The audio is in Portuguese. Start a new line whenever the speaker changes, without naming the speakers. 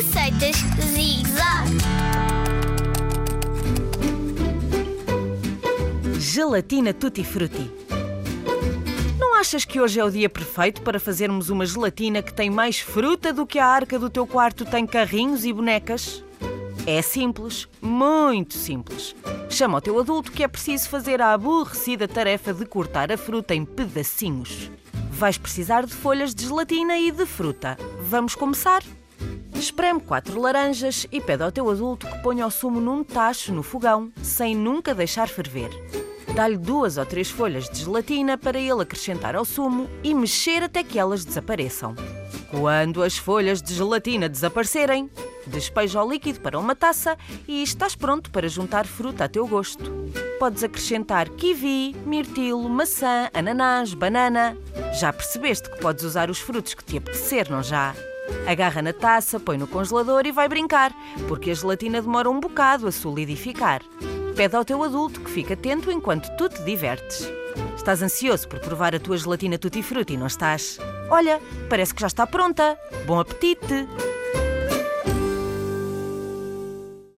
Receitas Zig Zag.
Gelatina Tutti Frutti. Não achas que hoje é o dia perfeito para fazermos uma gelatina que tem mais fruta do que a arca do teu quarto tem carrinhos e bonecas? É simples, muito simples. Chama o teu adulto que é preciso fazer a aborrecida tarefa de cortar a fruta em pedacinhos. Vais precisar de folhas de gelatina e de fruta. Vamos começar? Espreme quatro laranjas e pede ao teu adulto que ponha o sumo num tacho no fogão, sem nunca deixar ferver. Dá-lhe duas ou três folhas de gelatina para ele acrescentar ao sumo e mexer até que elas desapareçam. Quando as folhas de gelatina desaparecerem, despeja o líquido para uma taça e estás pronto para juntar fruta a teu gosto. Podes acrescentar kiwi, mirtilo, maçã, ananás, banana. Já percebeste que podes usar os frutos que te apetecer, não já? Agarra na taça, põe no congelador e vai brincar, porque a gelatina demora um bocado a solidificar. Pede ao teu adulto que fique atento enquanto tu te divertes. Estás ansioso por provar a tua gelatina tutti frutti, não estás? Olha, parece que já está pronta. Bom apetite!